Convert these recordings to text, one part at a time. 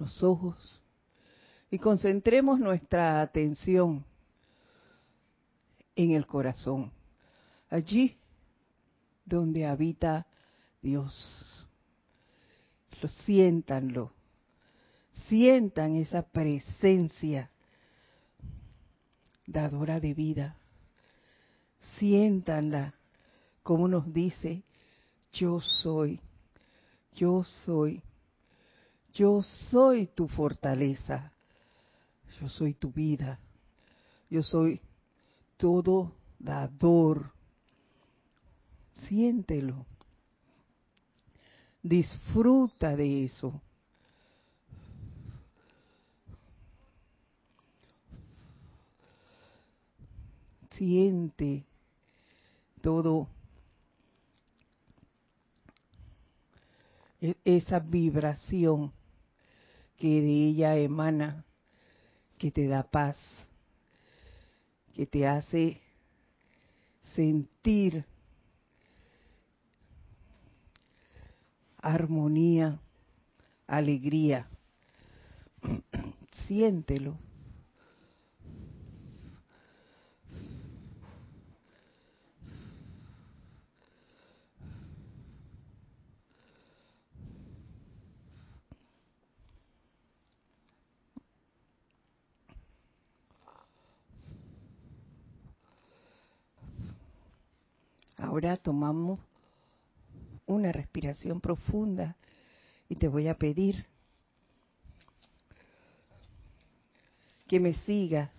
los ojos y concentremos nuestra atención en el corazón, allí donde habita Dios. Lo siéntanlo, sientan esa presencia dadora de vida, siéntanla como nos dice, yo soy, yo soy, yo soy tu fortaleza, yo soy tu vida, yo soy todo dador. Siéntelo. Disfruta de eso. Siente todo e-, esa vibración que de ella emana que te da paz, que te hace sentir armonía, alegría. Siéntelo. Ahora tomamos una respiración profunda y te voy a pedir que me sigas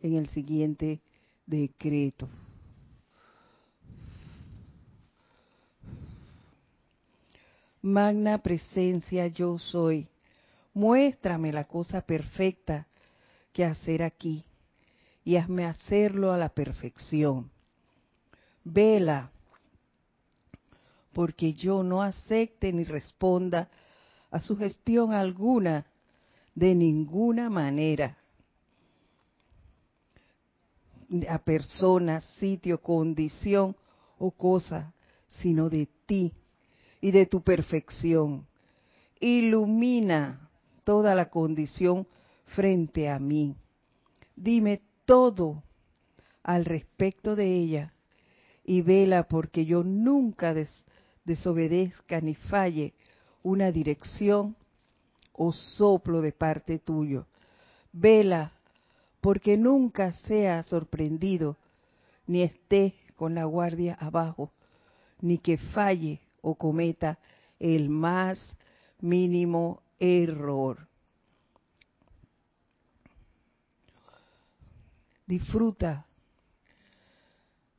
en el siguiente decreto. Magna presencia yo soy. Muéstrame la cosa perfecta que hacer aquí y hazme hacerlo a la perfección vela, porque yo no acepte ni responda a su gestión alguna de ninguna manera. A persona, sitio, condición o cosa, sino de ti y de tu perfección. Ilumina toda la condición frente a mí. Dime todo al respecto de ella y vela porque yo nunca desobedezca ni falle una dirección o soplo de parte tuyo. Vela porque nunca sea sorprendido ni esté con la guardia abajo, ni que falle o cometa el más mínimo error. Disfruta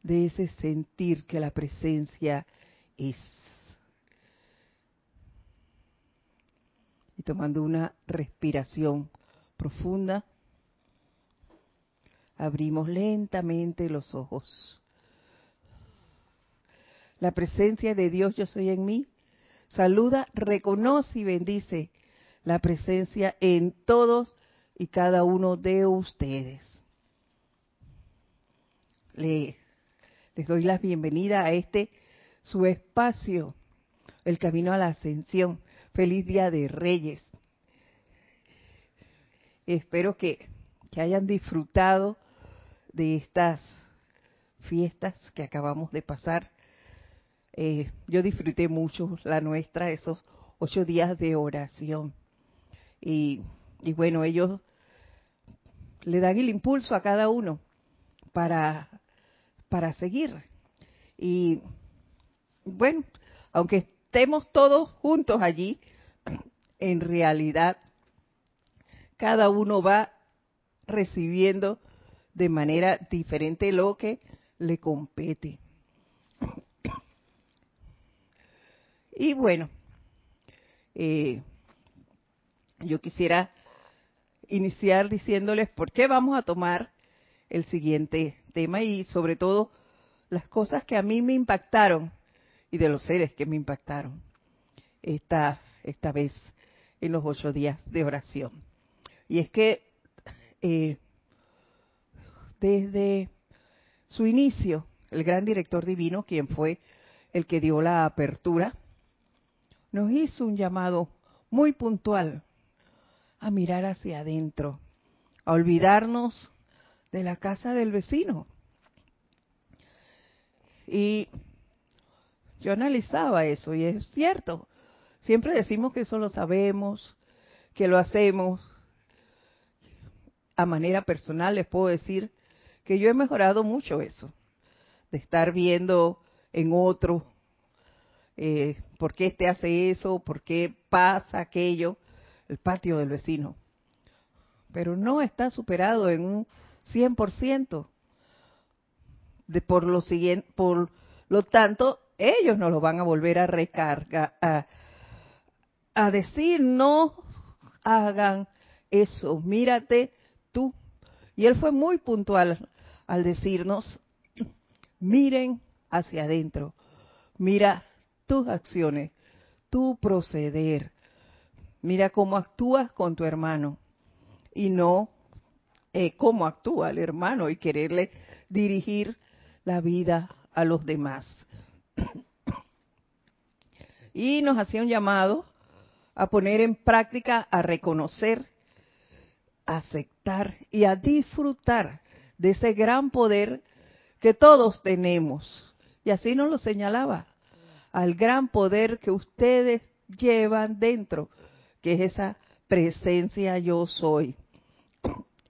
de ese sentir que la presencia es. Y tomando una respiración profunda, abrimos lentamente los ojos. La presencia de Dios yo soy en mí. Saluda, reconoce y bendice la presencia en todos y cada uno de ustedes. Le les doy la bienvenida a este su espacio, el camino a la ascensión. Feliz Día de Reyes. Espero que, hayan disfrutado de estas fiestas que acabamos de pasar. Eh, yo disfruté mucho la nuestra, esos ocho días de oración. Y, y bueno, ellos le dan el impulso a cada uno para para seguir. Y bueno, aunque estemos todos juntos allí, en realidad cada uno va recibiendo de manera diferente lo que le compete. Y bueno, eh, yo quisiera iniciar diciéndoles por qué vamos a tomar el siguiente tema y sobre todo las cosas que a mí me impactaron y de los seres que me impactaron esta, esta vez en los ocho días de oración. Y es que eh, desde su inicio, el gran director divino, quien fue el que dio la apertura, nos hizo un llamado muy puntual a mirar hacia adentro, a olvidarnos de la casa del vecino. Y yo analizaba eso y es cierto. Siempre decimos que eso lo sabemos, que lo hacemos. A manera personal les puedo decir que yo he mejorado mucho eso, de estar viendo en otro eh, por qué este hace eso, por qué pasa aquello, el patio del vecino. Pero no está superado en un 100%. De, por lo siguiente, por lo tanto, ellos nos lo van a volver a recargar, a, a decir, no hagan eso, mírate tú. Y él fue muy puntual al decirnos, miren hacia adentro, mira tus acciones, tu proceder, mira cómo actúas con tu hermano y no eh, cómo actúa el hermano y quererle dirigir la vida a los demás. Y nos hacía un llamado a poner en práctica, a reconocer, a aceptar y a disfrutar de ese gran poder que todos tenemos. Y así nos lo señalaba, al gran poder que ustedes llevan dentro, que es esa presencia yo soy.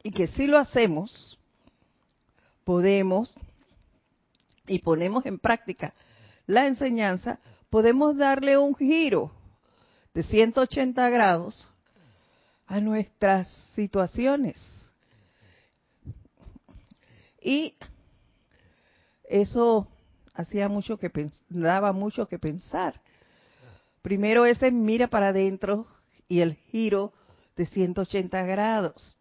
Y que si lo hacemos, podemos y ponemos en práctica la enseñanza, podemos darle un giro de 180 grados a nuestras situaciones. Y eso hacía mucho que daba mucho que pensar. Primero ese mira para adentro y el giro de 180 grados.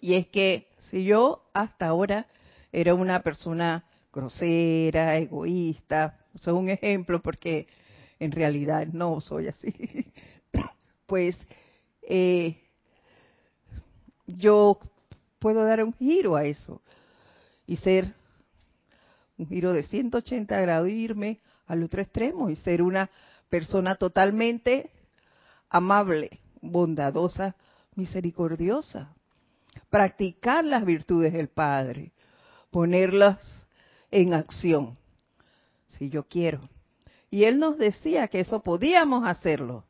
Y es que si yo hasta ahora era una persona grosera, egoísta, soy un ejemplo porque en realidad no soy así, pues eh, yo puedo dar un giro a eso y ser un giro de 180 grados, irme al otro extremo y ser una persona totalmente amable, bondadosa, misericordiosa. Practicar las virtudes del Padre, ponerlas en acción, si yo quiero. Y Él nos decía que eso podíamos hacerlo,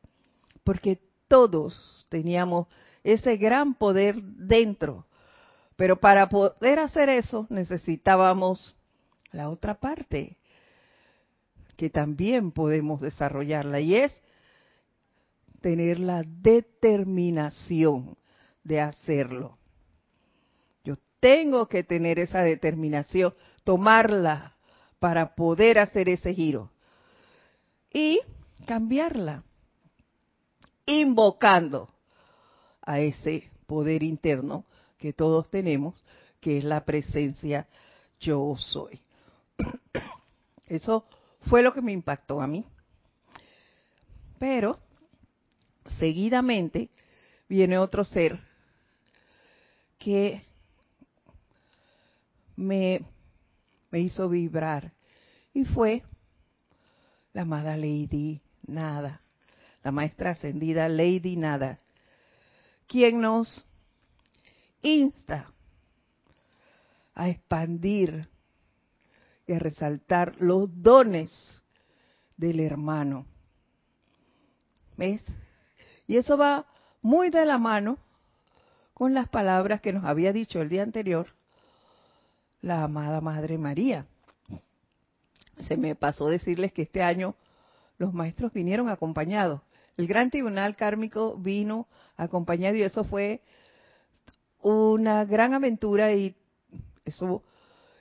porque todos teníamos ese gran poder dentro. Pero para poder hacer eso necesitábamos la otra parte, que también podemos desarrollarla, y es tener la determinación de hacerlo. Tengo que tener esa determinación, tomarla para poder hacer ese giro y cambiarla, invocando a ese poder interno que todos tenemos, que es la presencia yo soy. Eso fue lo que me impactó a mí. Pero, seguidamente, viene otro ser que me, me hizo vibrar y fue la amada Lady Nada, la maestra ascendida Lady Nada, quien nos insta a expandir y a resaltar los dones del hermano. ¿Ves? Y eso va muy de la mano con las palabras que nos había dicho el día anterior la amada Madre María. Se me pasó decirles que este año los maestros vinieron acompañados. El gran tribunal kármico vino acompañado y eso fue una gran aventura y eso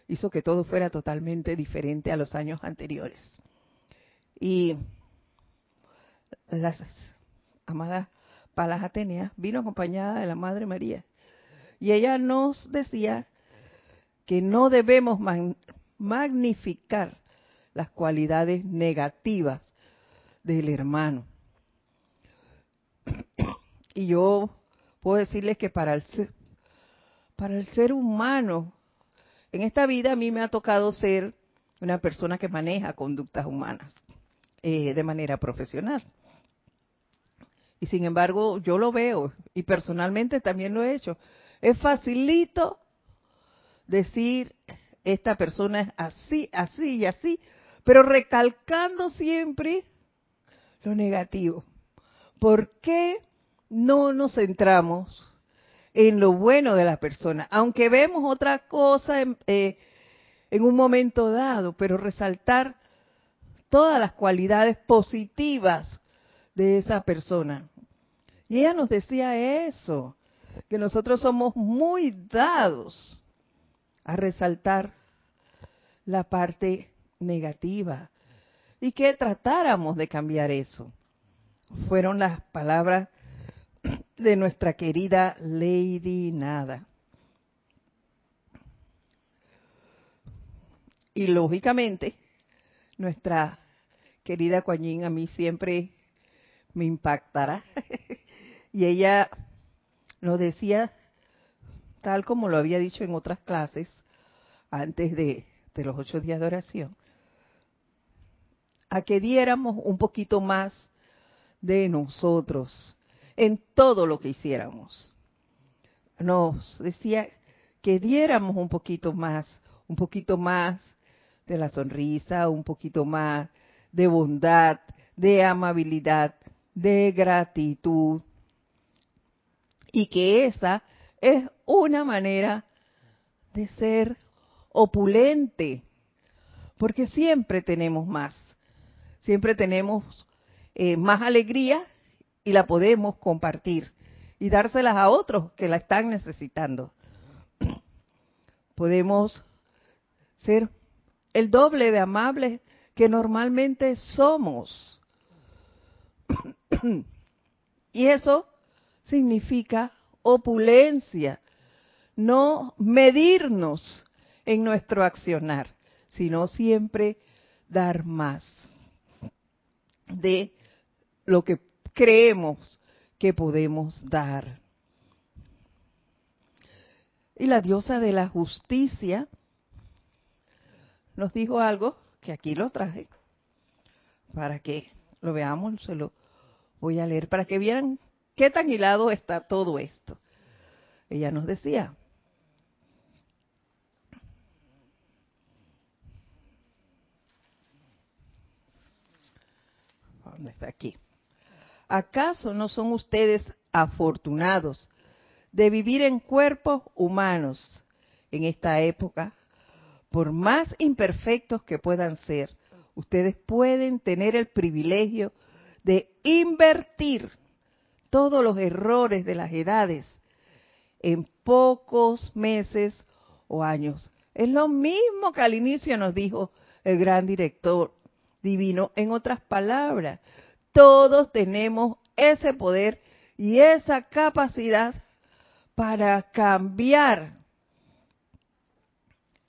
hizo que todo fuera totalmente diferente a los años anteriores. Y las amadas Palas Atenea vino acompañada de la Madre María. Y ella nos decía que no debemos magnificar las cualidades negativas del hermano. Y yo puedo decirles que para el ser, para el ser humano en esta vida a mí me ha tocado ser una persona que maneja conductas humanas eh, de manera profesional. Y sin embargo, yo lo veo y personalmente también lo he hecho. Es facilito decir, esta persona es así, así y así, pero recalcando siempre lo negativo. ¿Por qué no nos centramos en lo bueno de la persona? Aunque vemos otra cosa en, eh, en un momento dado, pero resaltar todas las cualidades positivas de esa persona. Y ella nos decía eso, que nosotros somos muy dados a resaltar la parte negativa y que tratáramos de cambiar eso. Fueron las palabras de nuestra querida Lady Nada. Y lógicamente, nuestra querida Coañín a mí siempre me impactará. y ella nos decía, tal como lo había dicho en otras clases, antes de, los ocho días de oración, a que diéramos un poquito más de nosotros en todo lo que hiciéramos. Nos decía que diéramos un poquito más, un poquito más de la sonrisa, un poquito más de bondad, de amabilidad, de gratitud. Y que esa es una manera de ser opulente, porque siempre tenemos más, siempre tenemos eh, más alegría y la podemos compartir y dárselas a otros que la están necesitando. Podemos ser el doble de amables que normalmente somos. y eso significa opulencia, no medirnos en nuestro accionar, sino siempre dar más de lo que creemos que podemos dar. Y la diosa de la justicia nos dijo algo que aquí lo traje para que lo veamos, se lo voy a leer para que vieran qué tan hilado está todo esto. Ella nos decía, ¿dónde está aquí? ¿Acaso no son ustedes afortunados de vivir en cuerpos humanos en esta época por más imperfectos que puedan ser, ustedes pueden tener el privilegio de invertir todos los errores de las edades en pocos meses o años. Es lo mismo que al inicio nos dijo el gran director divino. En otras palabras, todos tenemos ese poder y esa capacidad para cambiar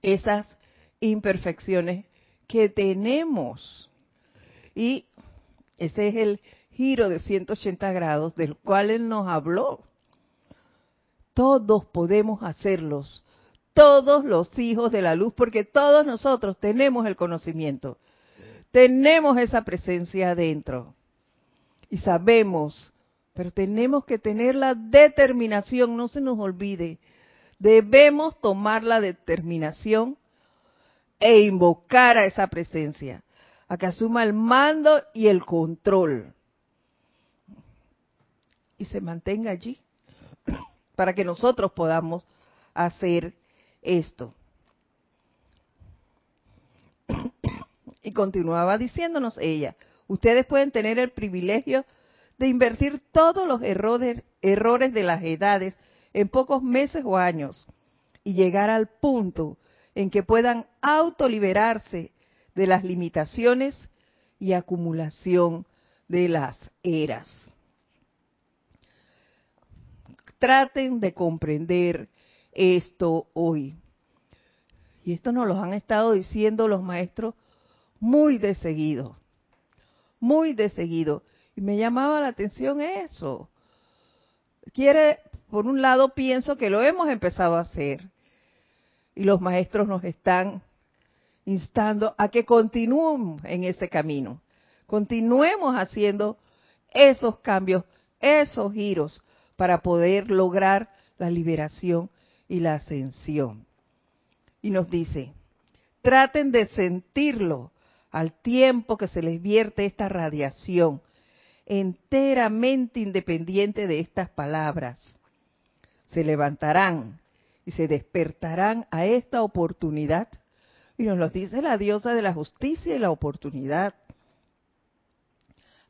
esas imperfecciones que tenemos. Y ese es el giro de 180 grados del cual Él nos habló. Todos podemos hacerlos, todos los hijos de la luz, porque todos nosotros tenemos el conocimiento, tenemos esa presencia adentro. Y sabemos, pero tenemos que tener la determinación, no se nos olvide, debemos tomar la determinación e invocar a esa presencia, a que asuma el mando y el control y se mantenga allí para que nosotros podamos hacer esto. Y continuaba diciéndonos ella, ustedes pueden tener el privilegio de invertir todos los errores, errores de las edades en pocos meses o años y llegar al punto en que puedan autoliberarse de las limitaciones y acumulación de las eras. Traten de comprender esto hoy. Y esto nos lo han estado diciendo los maestros muy de seguido, muy de seguido. Y me llamaba la atención eso. Quiere, por un lado, pienso que lo hemos empezado a hacer. Y los maestros nos están instando a que continuemos en ese camino. Continuemos haciendo esos cambios esos giros para poder lograr la liberación y la ascensión. Y nos dice, traten de sentirlo al tiempo que se les vierte esta radiación, enteramente independiente de estas palabras. Se levantarán y se despertarán a esta oportunidad. Y nos lo dice la diosa de la justicia y la oportunidad.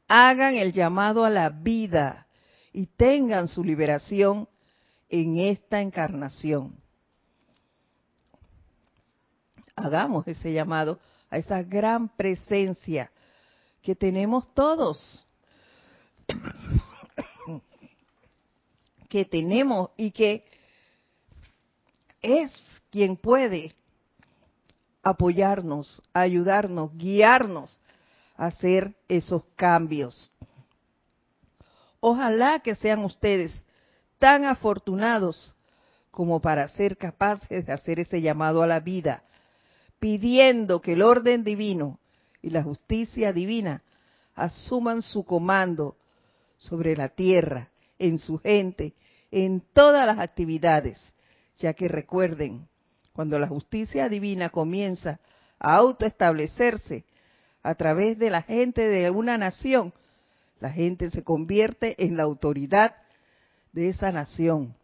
Hagan el llamado a la vida y tengan su liberación en esta encarnación. Hagamos ese llamado a esa gran presencia que tenemos todos, que tenemos y que es quien puede apoyarnos, ayudarnos, guiarnos a hacer esos cambios. Ojalá que sean ustedes tan afortunados como para ser capaces de hacer ese llamado a la vida, pidiendo que el orden divino y la justicia divina asuman su comando sobre la tierra, en su gente, en todas las actividades, ya que recuerden, cuando la justicia divina comienza a autoestablecerse a través de la gente de una nación, la gente se convierte en la autoridad de esa nación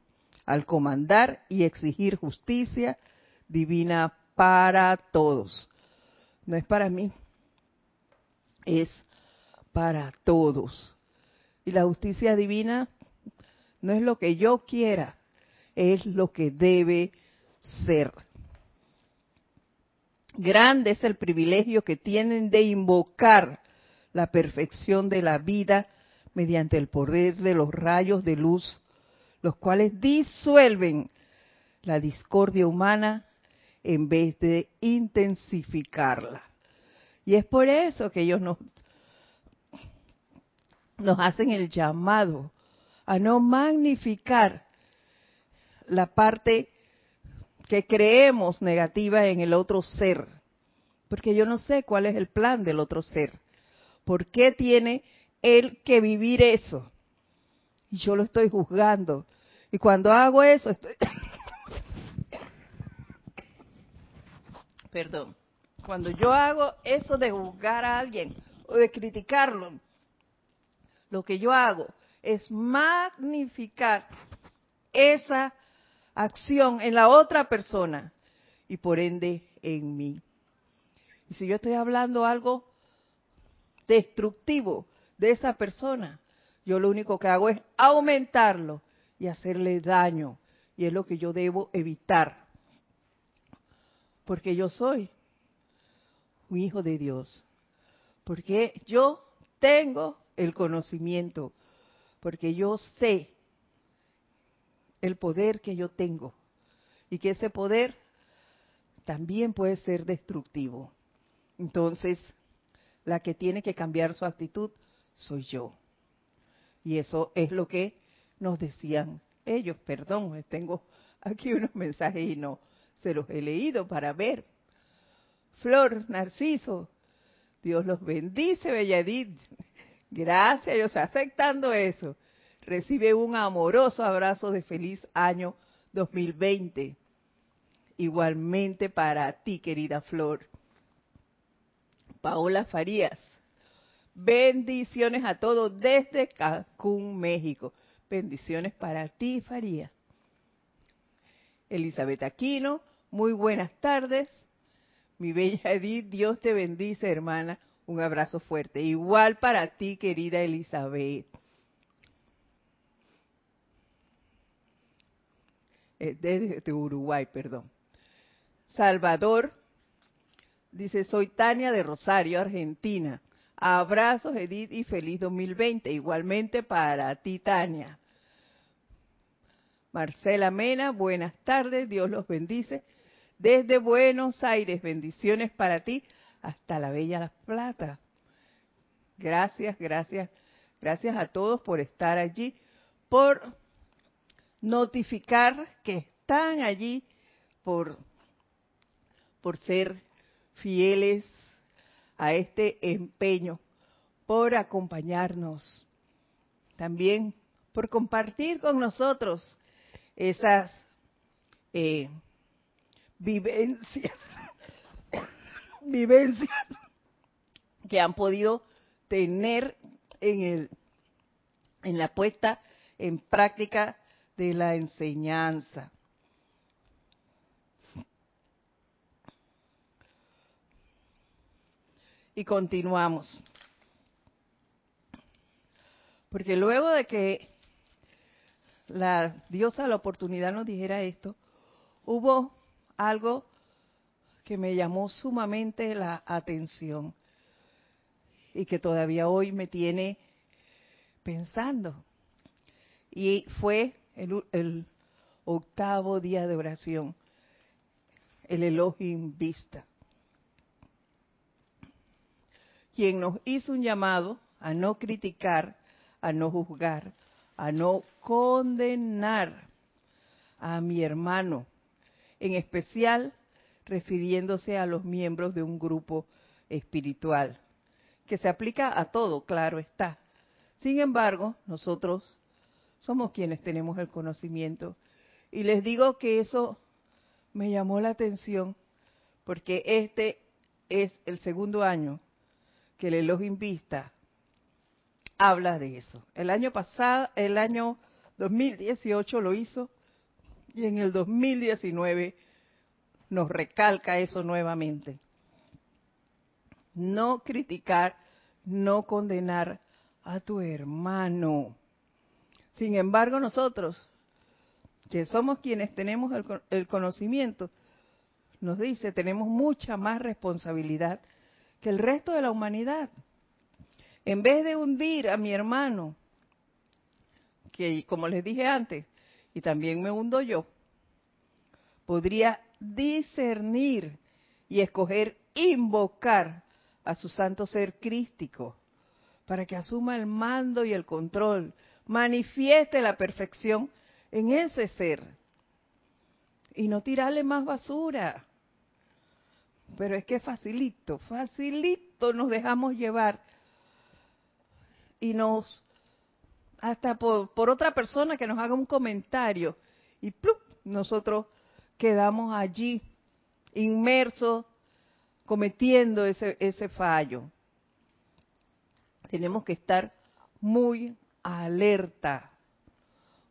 al comandar y exigir justicia divina para todos. No es para mí, es para todos. Y la justicia divina no es lo que yo quiera, es lo que debe ser. Grande es el privilegio que tienen de invocar la perfección de la vida mediante el poder de los rayos de luz los cuales disuelven la discordia humana en vez de intensificarla. Y es por eso que ellos nos, nos hacen el llamado a no magnificar la parte que creemos negativa en el otro ser, porque yo no sé cuál es el plan del otro ser. ¿Por qué tiene él que vivir eso? Y yo lo estoy juzgando. Y cuando hago eso, estoy... Perdón. Cuando yo hago eso de juzgar a alguien o de criticarlo, lo que yo hago es magnificar esa acción en la otra persona y por ende en mí. Y si yo estoy hablando algo destructivo de esa persona, yo lo único que hago es aumentarlo y hacerle daño. Y es lo que yo debo evitar. Porque yo soy un hijo de Dios. Porque yo tengo el conocimiento. Porque yo sé el poder que yo tengo. Y que ese poder también puede ser destructivo. Entonces, la que tiene que cambiar su actitud soy yo. Y eso es lo que nos decían ellos, perdón, tengo aquí unos mensajes y no se los he leído para ver. Flor, Narciso, Dios los bendice, Belladid. Gracias, Dios, aceptando eso. Recibe un amoroso abrazo de feliz año 2020. Igualmente para ti, querida Flor. Paola Farías. Bendiciones a todos desde Cancún, México. Bendiciones para ti, Faría. Elizabeth Aquino, muy buenas tardes. Mi bella Edith, Dios te bendice, hermana. Un abrazo fuerte. Igual para ti, querida Elizabeth. Eh, desde Uruguay, perdón. Salvador dice, soy Tania de Rosario, Argentina. Abrazos, Edith, y feliz 2020. Igualmente para ti, Tania. Marcela Mena, buenas tardes, Dios los bendice. Desde Buenos Aires, bendiciones para ti hasta la Bella Las Plata. Gracias, gracias, gracias a todos por estar allí, por notificar que están allí, por, por ser fieles a este empeño, por acompañarnos. También por compartir con nosotros esas eh, vivencias, vivencias que han podido tener en el en la puesta en práctica de la enseñanza. Y continuamos. Porque luego de que la diosa la oportunidad nos dijera esto, hubo algo que me llamó sumamente la atención y que todavía hoy me tiene pensando. Y fue el, octavo día de oración, el Elohim Vista, quien nos hizo un llamado a no criticar, a no juzgar, a no condenar a mi hermano, en especial refiriéndose a los miembros de un grupo espiritual, que se aplica a todo, claro está. Sin embargo, nosotros somos quienes tenemos el conocimiento. Y les digo que eso me llamó la atención porque este es el segundo año que el Elohim Vista habla de eso. El año pasado, el año 2018 lo hizo y en el 2019 nos recalca eso nuevamente. No criticar, no condenar a tu hermano. Sin embargo, nosotros, que somos quienes tenemos el, conocimiento, nos dice, tenemos mucha más responsabilidad que el resto de la humanidad. En vez de hundir a mi hermano, que como les dije antes, y también me hundo yo, podría discernir y escoger invocar a su santo ser crístico para que asuma el mando y el control, manifieste la perfección en ese ser y no tirarle más basura. Pero es que facilito, facilito nos dejamos llevar y nos, hasta por, otra persona que nos haga un comentario y ¡plup! nosotros quedamos allí inmersos cometiendo ese, ese fallo tenemos que estar muy alerta,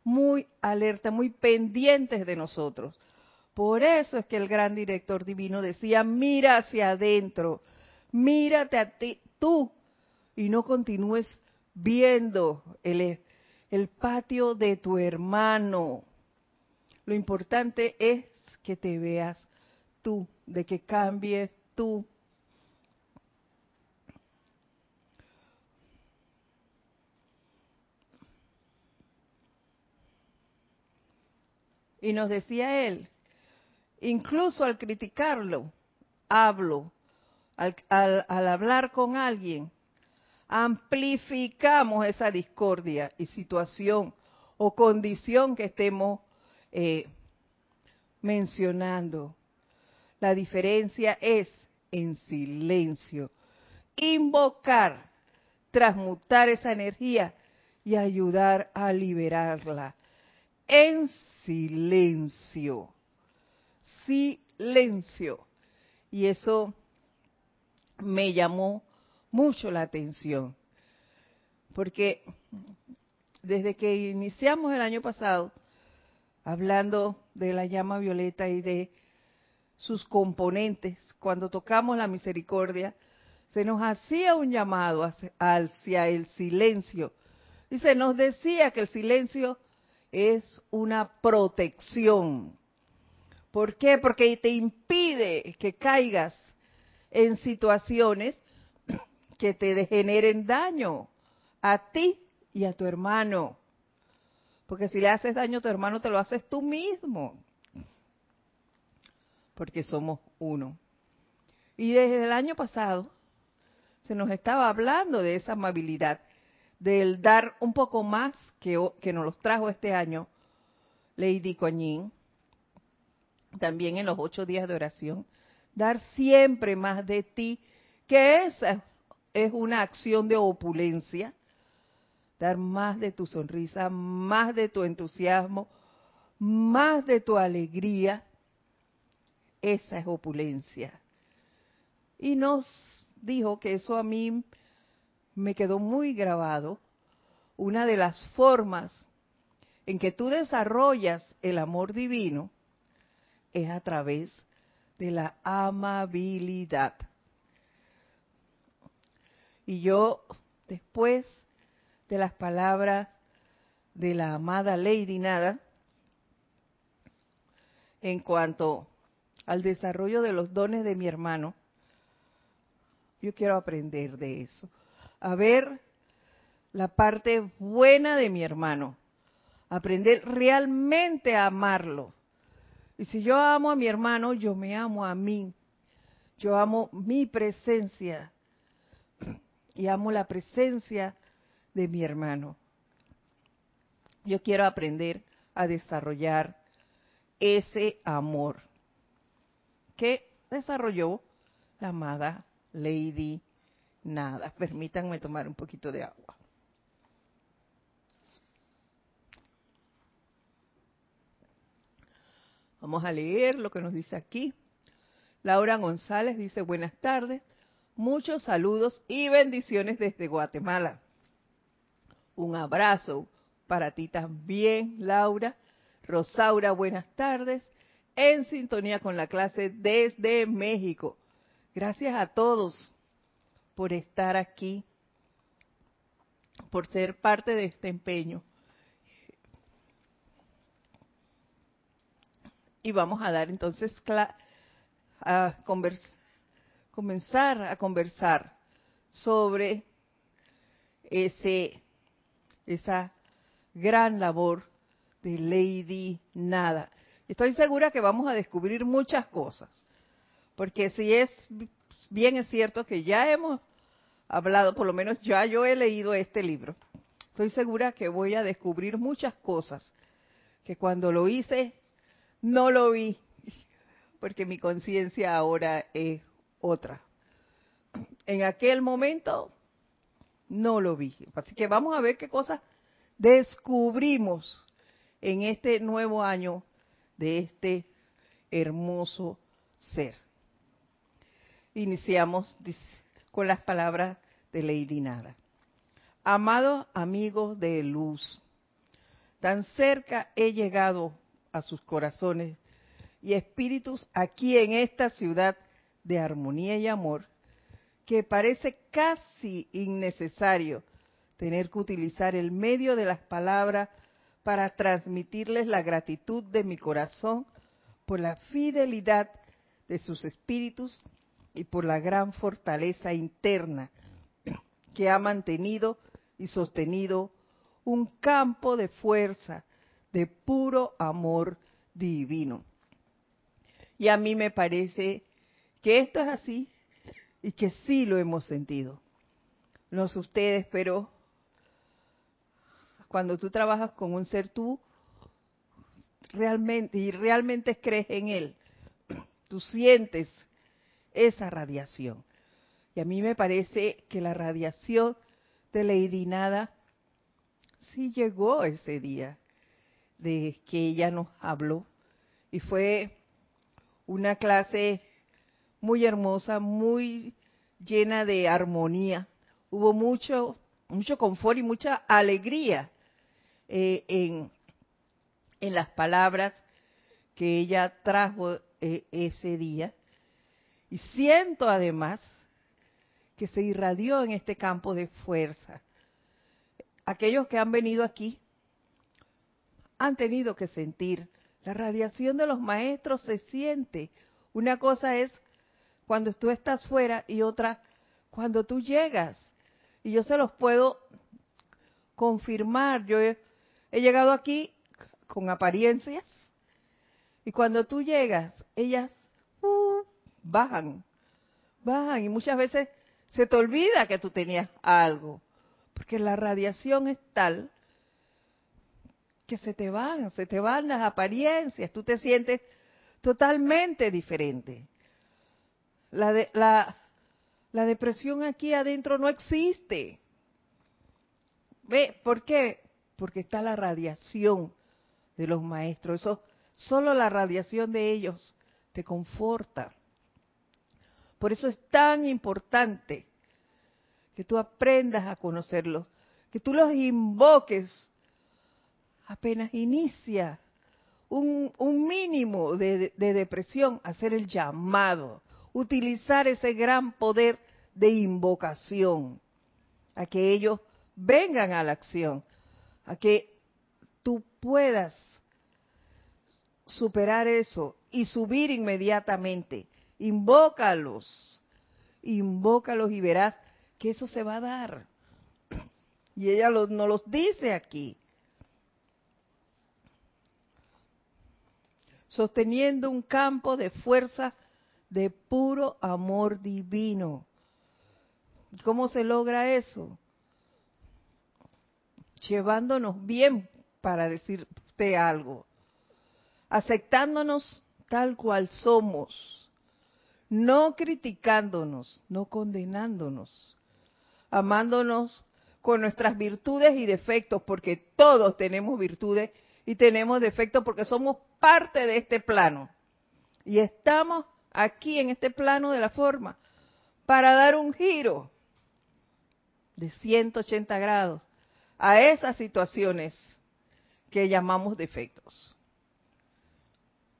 muy alerta, muy pendientes de nosotros. Por eso es que el gran director divino decía, mira hacia adentro, mírate a ti, tú, y no continúes viendo el, el patio de tu hermano. Lo importante es que te veas tú, de que cambies tú Y nos decía él, incluso al criticarlo, hablo, al, hablar con alguien, amplificamos esa discordia y situación o condición que estemos eh, mencionando. La diferencia es en silencio. Invocar, transmutar esa energía y ayudar a liberarla en silencio. Silencio. Y eso me llamó mucho la atención. Porque desde que iniciamos el año pasado, hablando de la llama violeta y de sus componentes, cuando tocamos la misericordia, se nos hacía un llamado hacia el silencio. Y se nos decía que el silencio es una protección. ¿Por qué? Porque te impide que caigas en situaciones que te generen daño a ti y a tu hermano. Porque si le haces daño a tu hermano, te lo haces tú mismo. Porque somos uno. Y desde el año pasado se nos estaba hablando de esa amabilidad del dar un poco más que, que nos los trajo este año Lady Coñín, también en los ocho días de oración, dar siempre más de ti, que esa es una acción de opulencia, dar más de tu sonrisa, más de tu entusiasmo, más de tu alegría. Esa es opulencia. Y nos dijo que eso a mí me quedó muy grabado. Una de las formas en que tú desarrollas el amor divino es a través de la amabilidad. Y yo, después de las palabras de la amada Lady Nada, en cuanto al desarrollo de los dones de mi hermano, yo quiero aprender de eso. A ver la parte buena de mi hermano. Aprender realmente a amarlo. Y si yo amo a mi hermano, yo me amo a mí. Yo amo mi presencia. Y amo la presencia de mi hermano. Yo quiero aprender a desarrollar ese amor que desarrolló la amada Lady Nada. Permítanme tomar un poquito de agua. Vamos a leer lo que nos dice aquí. Laura González dice buenas tardes, muchos saludos y bendiciones desde Guatemala. Un abrazo para ti también, Laura. Rosaura, buenas tardes. En sintonía con la clase desde México. Gracias a todos por estar aquí, por ser parte de este empeño. Y vamos a dar entonces a comenzar a conversar sobre ese esa gran labor de Lady Nada. Estoy segura que vamos a descubrir muchas cosas. Porque si es bien es cierto que ya hemos hablado, por lo menos ya yo he leído este libro, estoy segura que voy a descubrir muchas cosas que cuando lo hice no lo vi, porque mi conciencia ahora es otra. En aquel momento no lo vi. Así que vamos a ver qué cosas descubrimos en este nuevo año de este hermoso ser iniciamos con las palabras de Lady Nada. Amados amigos de luz, tan cerca he llegado a sus corazones y espíritus aquí en esta ciudad de armonía y amor, que parece casi innecesario tener que utilizar el medio de las palabras para transmitirles la gratitud de mi corazón por la fidelidad de sus espíritus y por la gran fortaleza interna que ha mantenido y sostenido un campo de fuerza, de puro amor divino. Y a mí me parece que esto es así y que sí lo hemos sentido. No sé ustedes, pero cuando tú trabajas con un ser, tú realmente, y realmente crees en él, tú sientes esa radiación. Y a mí me parece que la radiación de Lady Nada sí llegó ese día de que ella nos habló. Y fue una clase muy hermosa, muy llena de armonía. Hubo mucho, mucho confort y mucha alegría eh, en, en las palabras que ella trajo eh, ese día. Y siento además que se irradió en este campo de fuerza. Aquellos que han venido aquí han tenido que sentir la radiación de los maestros se siente. Una cosa es cuando tú estás fuera y otra cuando tú llegas. Y yo se los puedo confirmar. Yo he, llegado aquí con apariencias y cuando tú llegas, ellas uh, bajan, bajan y muchas veces se te olvida que tú tenías algo, porque la radiación es tal que se te van, se te van las apariencias, tú te sientes totalmente diferente. La, la, la depresión aquí adentro no existe. ¿Ve? ¿Por qué? Porque está la radiación de los maestros. Eso, solo la radiación de ellos te conforta. Por eso es tan importante que tú aprendas a conocerlos, que tú los invoques apenas inicia un, mínimo de, de depresión, hacer el llamado, utilizar ese gran poder de invocación, a que ellos vengan a la acción, a que tú puedas superar eso y subir inmediatamente. Invócalos, invócalos y verás que eso se va a dar. Y ella nos los dice aquí. Sosteniendo un campo de fuerza de puro amor divino. ¿Cómo se logra eso? Llevándonos bien, para decirte algo. Aceptándonos tal cual somos. No criticándonos, no condenándonos. Amándonos con nuestras virtudes y defectos, porque todos tenemos virtudes y tenemos defectos porque somos parte de este plano. Y estamos aquí en este plano de la forma para dar un giro de 180 grados a esas situaciones que llamamos defectos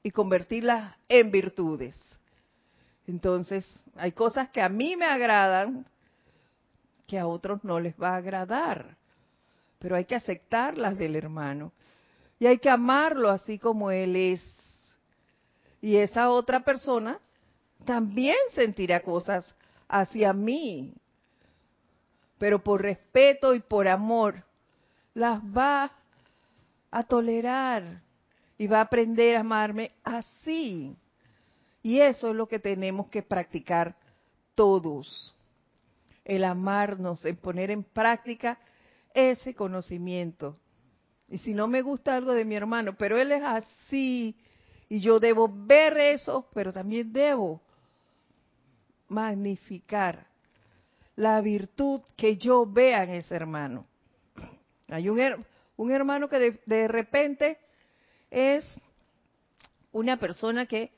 y convertirlas en virtudes. Entonces, hay cosas que a mí me agradan que a otros no les va a agradar, pero hay que aceptarlas del hermano y hay que amarlo así como él es. Y esa otra persona también sentirá cosas hacia mí, pero por respeto y por amor las va a tolerar y va a aprender a amarme así. Y eso es lo que tenemos que practicar todos. El amarnos, en poner en práctica ese conocimiento. Y si no me gusta algo de mi hermano, pero él es así, y yo debo ver eso, pero también debo magnificar la virtud que yo vea en ese hermano. Hay un, hermano que de, de repente es una persona que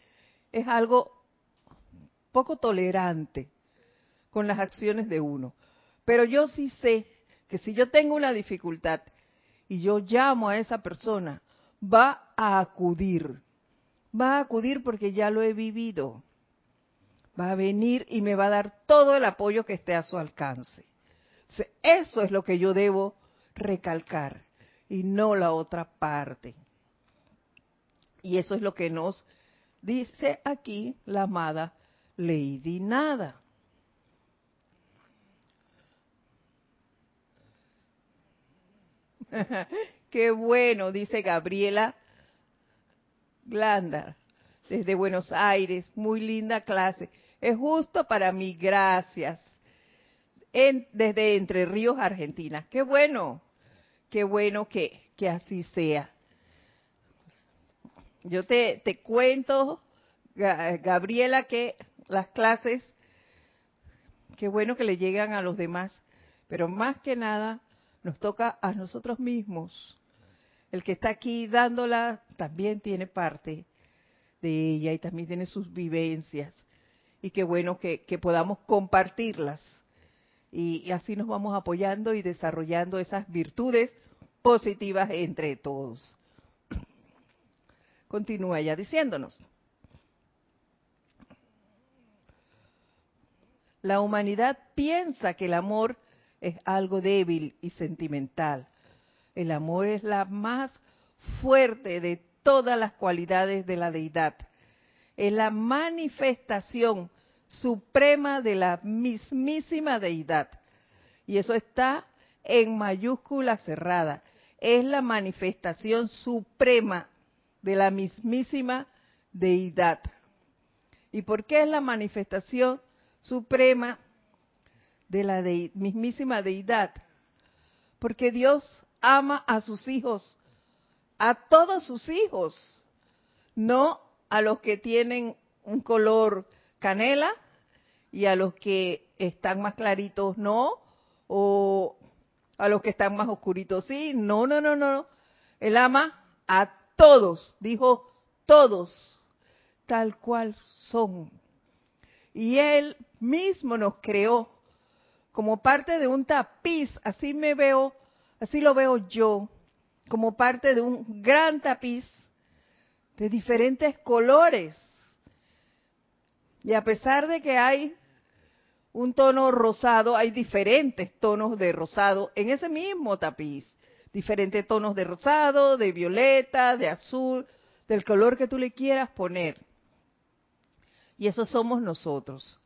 es algo poco tolerante con las acciones de uno. Pero yo sí sé que si yo tengo una dificultad y yo llamo a esa persona, va a acudir. Va a acudir porque ya lo he vivido. Va a venir y me va a dar todo el apoyo que esté a su alcance. Eso es lo que yo debo recalcar y no la otra parte. Y eso es lo que nos dice aquí la amada Lady Nada. Qué bueno, dice Gabriela Glandar, desde Buenos Aires. Muy linda clase. Es justo para mí, gracias. desde Entre Ríos, Argentina. Qué bueno, qué bueno que, que así sea. Yo te, te cuento, Gabriela, que las clases, qué bueno que le llegan a los demás, pero más que nada nos toca a nosotros mismos. El que está aquí dándola también tiene parte de ella y también tiene sus vivencias. Y qué bueno que, podamos compartirlas. Y, así nos vamos apoyando y desarrollando esas virtudes positivas entre todos. Continúa ya diciéndonos. La humanidad piensa que el amor es algo débil y sentimental. El amor es la más fuerte de todas las cualidades de la deidad. Es la manifestación suprema de la mismísima deidad. Y eso está en mayúscula cerrada. Es la manifestación suprema de la mismísima deidad. ¿Y por qué es la manifestación suprema de la mismísima deidad. Porque Dios ama a sus hijos, a todos sus hijos, no a los que tienen un color canela y a los que están más claritos no, o a los que están más oscuritos. Sí, no, no, no, no. Él ama a todos, dijo todos, tal cual son. Y Él mismo nos creó como parte de un tapiz, así me veo, así lo veo yo, como parte de un gran tapiz de diferentes colores. Y a pesar de que hay un tono rosado, hay diferentes tonos de rosado en ese mismo tapiz. Diferentes tonos de rosado, de violeta, de azul, del color que tú le quieras poner. Y eso somos nosotros.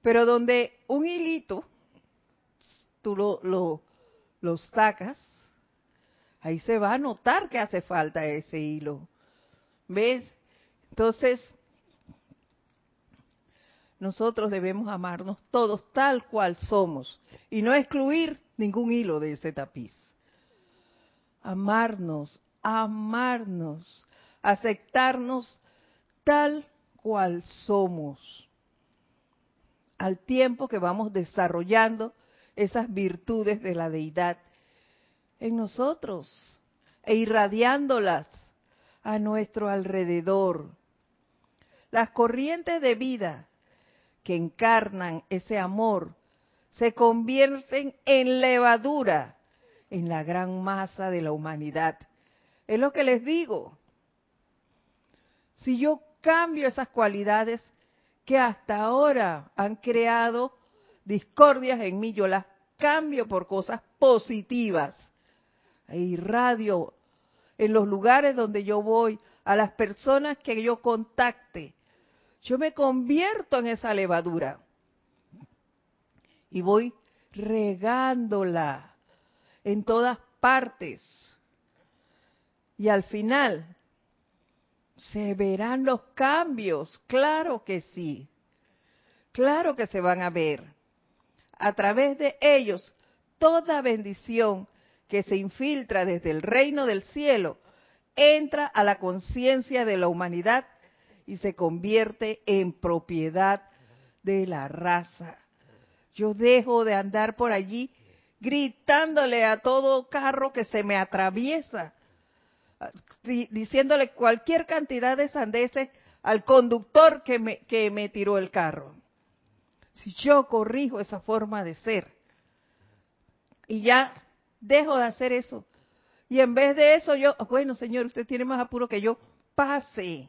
Pero donde un hilito, tú lo, lo, sacas, ahí se va a notar que hace falta ese hilo. ¿Ves? Entonces, nosotros debemos amarnos todos tal cual somos y no excluir ningún hilo de ese tapiz. Amarnos, amarnos, aceptarnos tal cual somos. Al tiempo que vamos desarrollando esas virtudes de la deidad en nosotros e irradiándolas a nuestro alrededor. Las corrientes de vida que encarnan ese amor se convierten en levadura en la gran masa de la humanidad. Es lo que les digo. Si yo cambio esas cualidades que hasta ahora han creado discordias en mí, yo las cambio por cosas positivas. E irradio en los lugares donde yo voy, a las personas que yo contacte, yo me convierto en esa levadura y voy regándola en todas partes. Y al final se verán los cambios, claro que sí, claro que se van a ver. A través de ellos, toda bendición que se infiltra desde el reino del cielo entra a la conciencia de la humanidad y se convierte en propiedad de la raza. Yo dejo de andar por allí gritándole a todo carro que se me atraviesa, diciéndole cualquier cantidad de sandeces al conductor que me, que me tiró el carro. Si yo corrijo esa forma de ser y ya dejo de hacer eso, y en vez de eso yo, bueno señor, usted tiene más apuro que yo, pase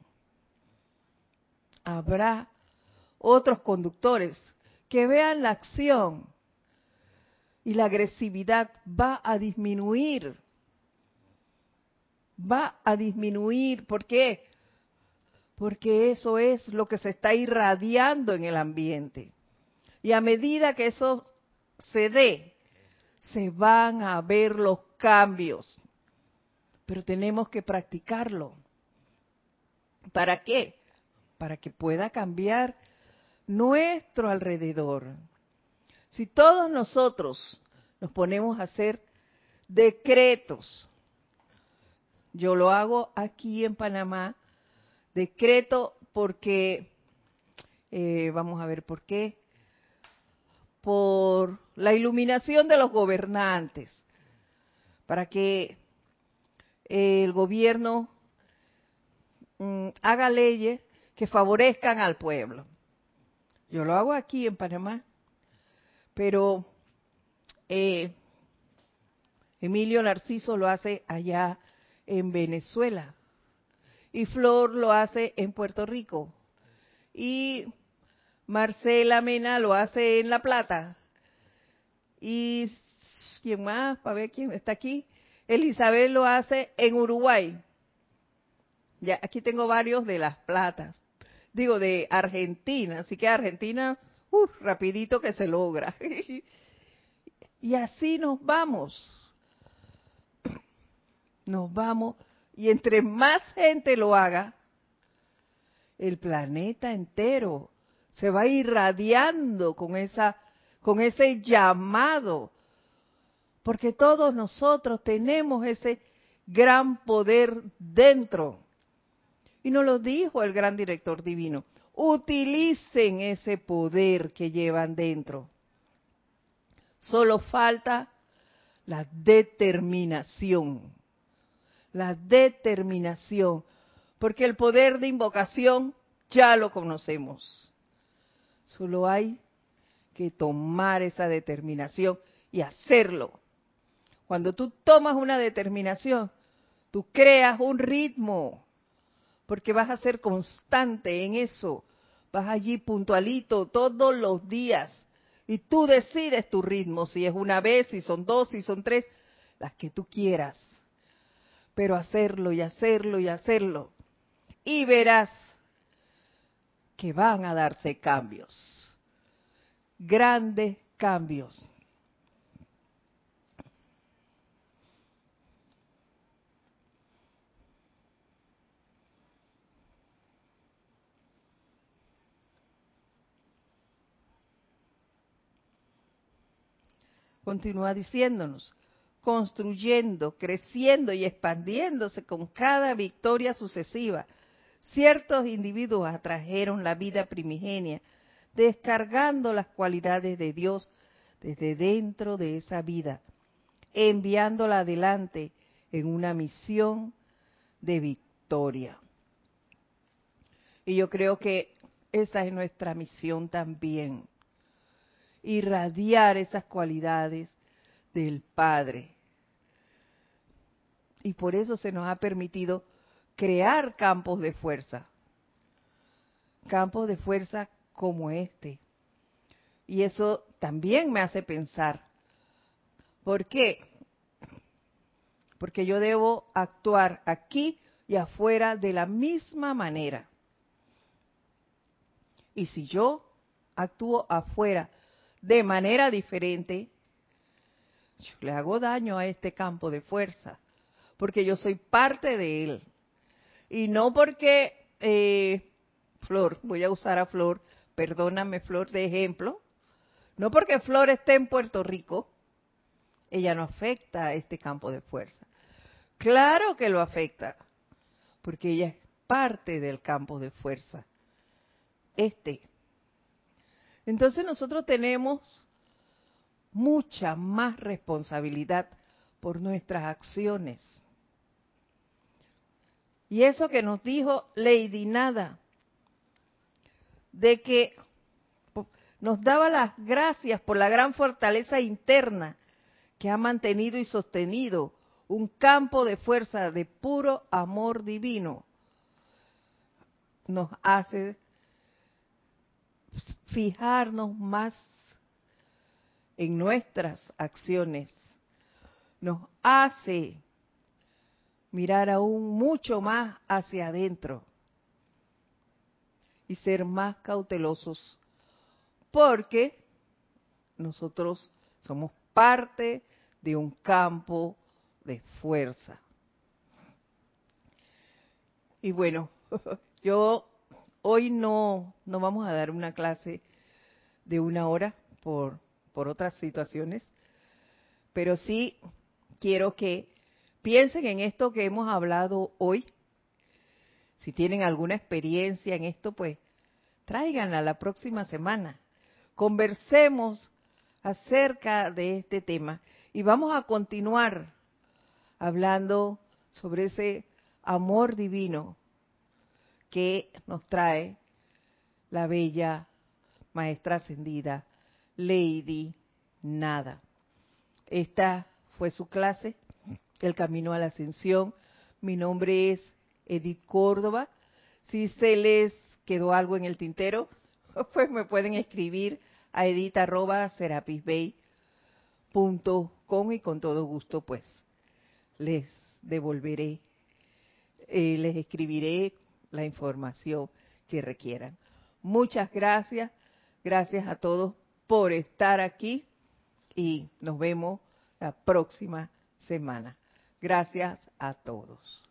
habrá otros conductores que vean la acción y la agresividad va a disminuir. Va a disminuir. ¿Por qué? Porque eso es lo que se está irradiando en el ambiente. Y a medida que eso se dé, se van a ver los cambios. Pero tenemos que practicarlo. ¿Para qué? para que pueda cambiar nuestro alrededor. Si todos nosotros nos ponemos a hacer decretos, yo lo hago aquí en Panamá, decreto porque, eh, vamos a ver por qué, por la iluminación de los gobernantes, para que el gobierno mm, haga leyes que favorezcan al pueblo. Yo lo hago aquí en Panamá, pero eh, Emilio Narciso lo hace allá en Venezuela y Flor lo hace en Puerto Rico y Marcela Mena lo hace en La Plata y quién más para ver quién está aquí Elizabeth lo hace en Uruguay ya aquí tengo varios de las platas digo, de Argentina. Así que Argentina, uh, rapidito que se logra. y así nos vamos. Nos vamos. Y entre más gente lo haga, el planeta entero se va irradiando con esa con ese llamado porque todos nosotros tenemos ese gran poder dentro y nos lo dijo el gran director divino. Utilicen ese poder que llevan dentro. Solo falta La determinación. La determinación. Porque el poder de invocación ya lo conocemos. Solo hay que tomar esa determinación y hacerlo. Cuando tú tomas una determinación, tú creas un ritmo, porque vas a ser constante en eso. Vas allí puntualito todos los días y tú decides tu ritmo, si es una vez, si son dos, si son tres, las que tú quieras. Pero hacerlo y hacerlo y hacerlo. Y verás que van a darse cambios. Grandes cambios. Continúa diciéndonos, construyendo, creciendo y expandiéndose con cada victoria sucesiva. Ciertos individuos atrajeron la vida primigenia, descargando las cualidades de Dios desde dentro de esa vida, enviándola adelante en una misión de victoria. Y yo creo que esa es nuestra misión también irradiar esas cualidades del Padre. Y por eso se nos ha permitido crear campos de fuerza. Campos de fuerza como este. Y eso también me hace pensar. ¿Por qué? Porque yo debo actuar aquí y afuera de la misma manera. Y si yo actúo afuera de manera diferente, yo le hago daño a este campo de fuerza, porque yo soy parte de él. Y no porque, eh, Flor, voy a usar a Flor, perdóname Flor de ejemplo, no porque Flor esté en Puerto Rico, ella no afecta a este campo de fuerza. Claro que lo afecta, porque ella es parte del campo de fuerza. Este entonces nosotros tenemos mucha más responsabilidad por nuestras acciones. Y eso que nos dijo Lady Nada, de que nos daba las gracias por la gran fortaleza interna que ha mantenido y sostenido un campo de fuerza de puro amor divino, nos hace fijarnos más en nuestras acciones, nos hace mirar aún mucho más hacia adentro y ser más cautelosos porque nosotros somos parte de un campo de fuerza. Y bueno, yo Hoy no, no vamos a dar una clase de una hora por, por otras situaciones, pero sí quiero que piensen en esto que hemos hablado hoy. Si tienen alguna experiencia en esto, pues tráiganla la próxima semana. Conversemos acerca de este tema y vamos a continuar hablando sobre ese amor divino que nos trae la bella maestra ascendida Lady Nada. Esta fue su clase, El Camino a la Ascensión. Mi nombre es Edith Córdoba. Si se les quedó algo en el tintero, pues me pueden escribir a edit.serapisbay.com y con todo gusto pues les devolveré, eh, les escribiré la información que requieran. Muchas gracias, gracias a todos por estar aquí y nos vemos la próxima semana. Gracias a todos.